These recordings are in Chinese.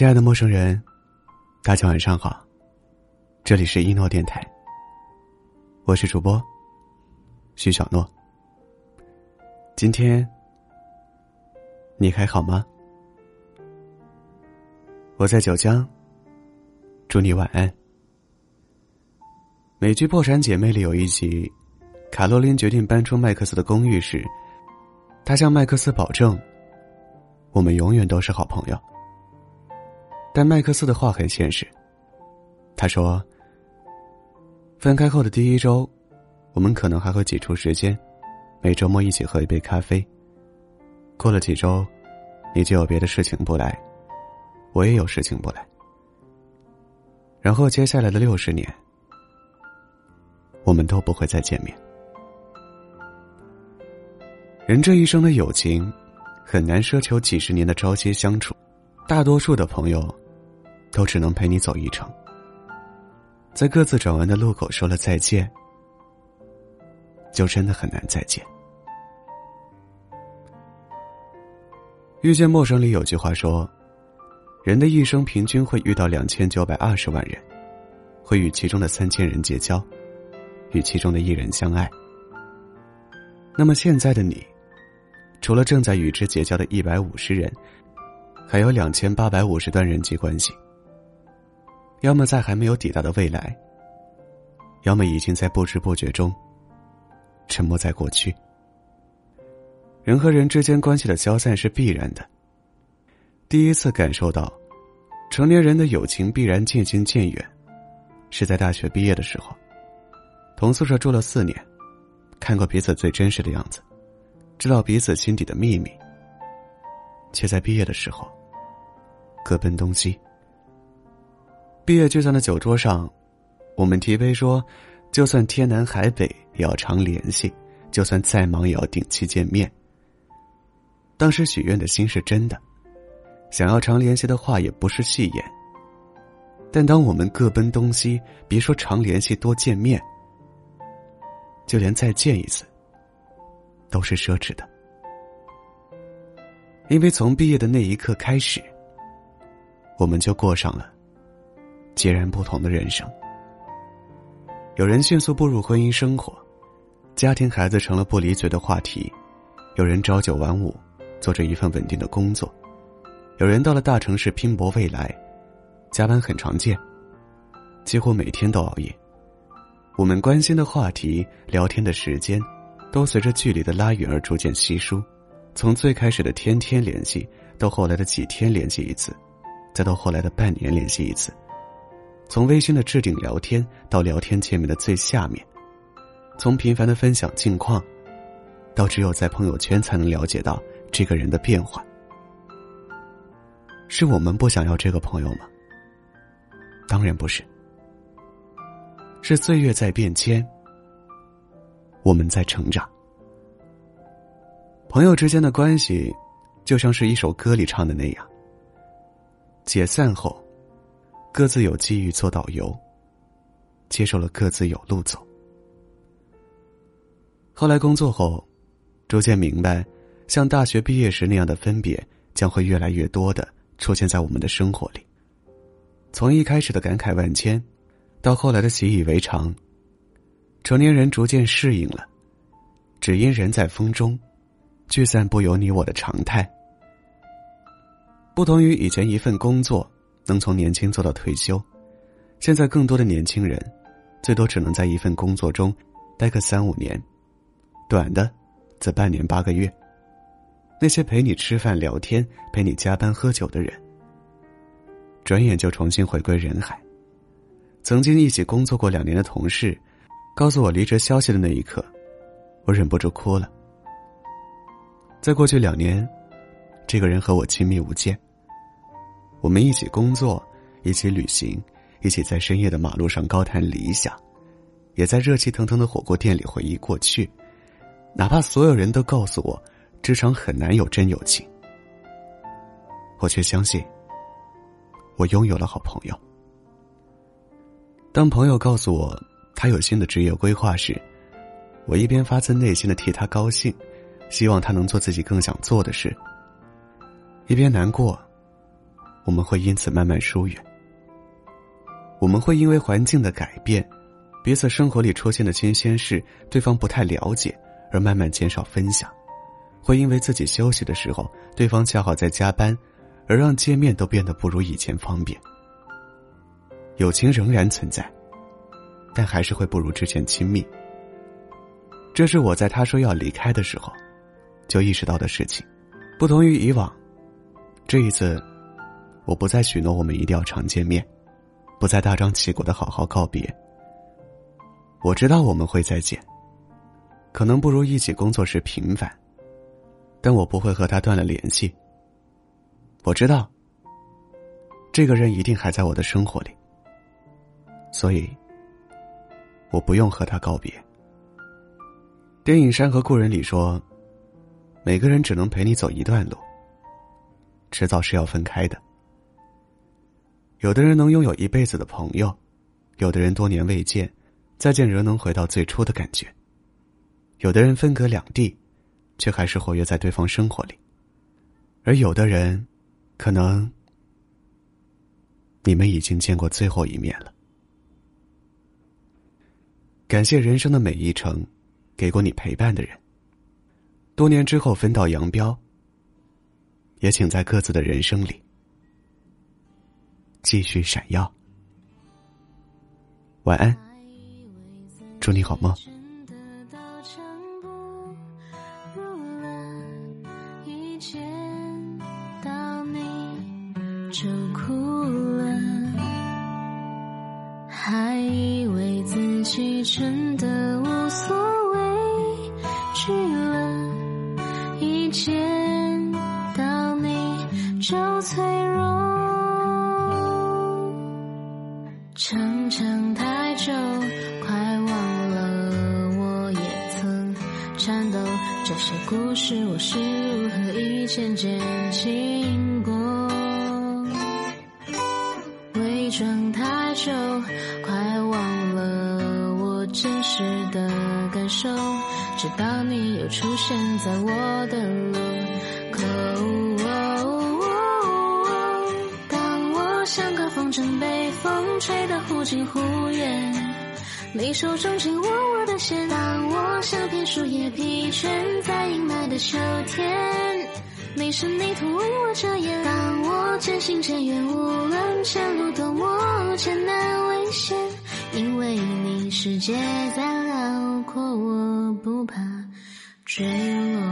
亲爱的陌生人，大家晚上好，这里是一诺电台，我是主播徐小诺。今天你还好吗？我在九江，祝你晚安。美剧《破产姐妹》里有一集，卡洛琳决定搬出麦克斯的公寓时，她向麦克斯保证：“我们永远都是好朋友。”但麦克斯的话很现实。他说：“分开后的第一周，我们可能还会挤出时间，每周末一起喝一杯咖啡。过了几周，你就有别的事情不来，我也有事情不来。然后接下来的六十年，我们都不会再见面。人这一生的友情，很难奢求几十年的朝夕相处，大多数的朋友。”都只能陪你走一程，在各自转弯的路口说了再见，就真的很难再见。遇见陌生里有句话说：“人的一生平均会遇到两千九百二十万人，会与其中的三千人结交，与其中的一人相爱。”那么现在的你，除了正在与之结交的一百五十人，还有两千八百五十段人际关系。要么在还没有抵达的未来，要么已经在不知不觉中沉没在过去。人和人之间关系的消散是必然的。第一次感受到成年人的友情必然渐行渐远，是在大学毕业的时候。同宿舍住了四年，看过彼此最真实的样子，知道彼此心底的秘密，却在毕业的时候各奔东西。毕业聚餐的酒桌上，我们提杯说：“就算天南海北，也要常联系；就算再忙，也要定期见面。”当时许愿的心是真的，想要常联系的话也不是戏言。但当我们各奔东西，别说常联系、多见面，就连再见一次都是奢侈的，因为从毕业的那一刻开始，我们就过上了。截然不同的人生。有人迅速步入婚姻生活，家庭孩子成了不离嘴的话题；有人朝九晚五，做着一份稳定的工作；有人到了大城市拼搏未来，加班很常见，几乎每天都熬夜。我们关心的话题、聊天的时间，都随着距离的拉远而逐渐稀疏。从最开始的天天联系，到后来的几天联系一次，再到后来的半年联系一次。从微信的置顶聊天到聊天界面的最下面，从频繁的分享近况，到只有在朋友圈才能了解到这个人的变化，是我们不想要这个朋友吗？当然不是，是岁月在变迁，我们在成长。朋友之间的关系，就像是一首歌里唱的那样，解散后。各自有机遇做导游，接受了各自有路走。后来工作后，逐渐明白，像大学毕业时那样的分别将会越来越多的出现在我们的生活里。从一开始的感慨万千，到后来的习以为常，成年人逐渐适应了，只因人在风中，聚散不由你我的常态。不同于以前一份工作。能从年轻做到退休，现在更多的年轻人，最多只能在一份工作中待个三五年，短的则半年八个月。那些陪你吃饭聊天、陪你加班喝酒的人，转眼就重新回归人海。曾经一起工作过两年的同事，告诉我离职消息的那一刻，我忍不住哭了。在过去两年，这个人和我亲密无间。我们一起工作，一起旅行，一起在深夜的马路上高谈理想，也在热气腾腾的火锅店里回忆过去。哪怕所有人都告诉我，职场很难有真友情，我却相信，我拥有了好朋友。当朋友告诉我他有新的职业规划时，我一边发自内心的替他高兴，希望他能做自己更想做的事，一边难过。我们会因此慢慢疏远。我们会因为环境的改变，彼此生活里出现的新鲜事，对方不太了解，而慢慢减少分享；会因为自己休息的时候，对方恰好在加班，而让见面都变得不如以前方便。友情仍然存在，但还是会不如之前亲密。这是我在他说要离开的时候，就意识到的事情。不同于以往，这一次，我不再许诺我们一定要常见面，不再大张旗鼓的好好告别。我知道我们会再见，可能不如一起工作时频繁，但我不会和他断了联系。我知道，这个人一定还在我的生活里。所以，我不用和他告别。电影《山河故人》里说：“每个人只能陪你走一段路，迟早是要分开的。有的人能拥有一辈子的朋友，有的人多年未见，再见仍能回到最初的感觉。有的人分隔两地，却还是活跃在对方生活里。而有的人，可能你们已经见过最后一面了。”感谢人生的每一程，给过你陪伴的人。多年之后分道扬镳，也请在各自的人生里继续闪耀，晚安，祝你好梦。一见你，就哭了，还以为自己真的无所畏惧了，一见到你就脆弱。长长太久，快忘了我也曾颤抖。这些故事我是如何一件件经过？伪装太久，快忘了我。真实的感受，直到你又出现在我的路忽近忽远，你手中紧握我的线。当我像片树叶疲倦在阴霾的秋天，你是泥土为我遮掩。当我渐行渐远，无论前路多么艰难危险。因为你世界再辽阔，我不怕坠落，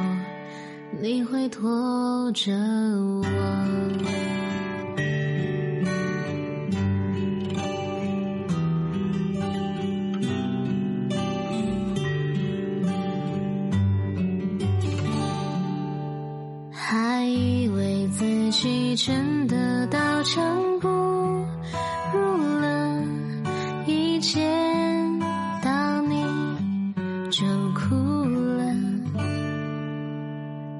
你会拖着我。真的刀枪不入了，一见到你就哭了。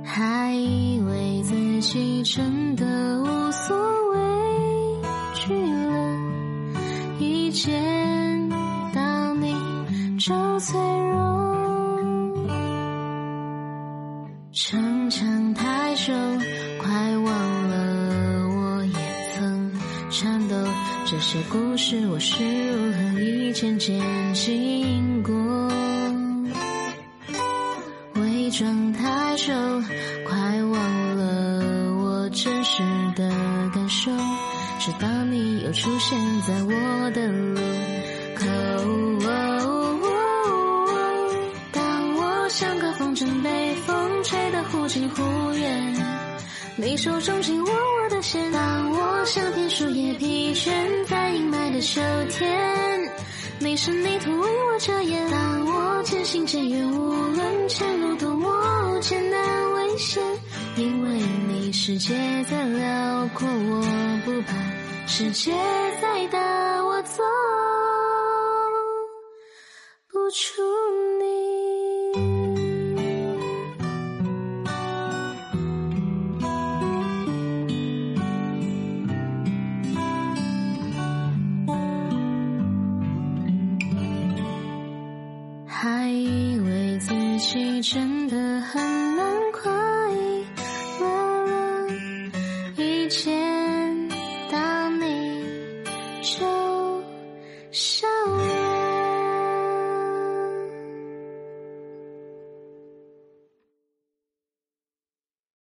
还以为自己真的无所畏惧了，一见到你就脆弱。这些故事我是如何一件件经过？伪装太久，快忘了我。真实的感受，直到你又出现在我的路口。当我像个风筝被风吹得忽近忽远，你手中紧握我的线。当我像片树叶疲倦在阴霾的秋天，你是泥土为我遮掩。当我渐行渐远，无论前路多么艰难危险。因为你世界再辽阔，我不怕；世界再大，我以为自己真的很难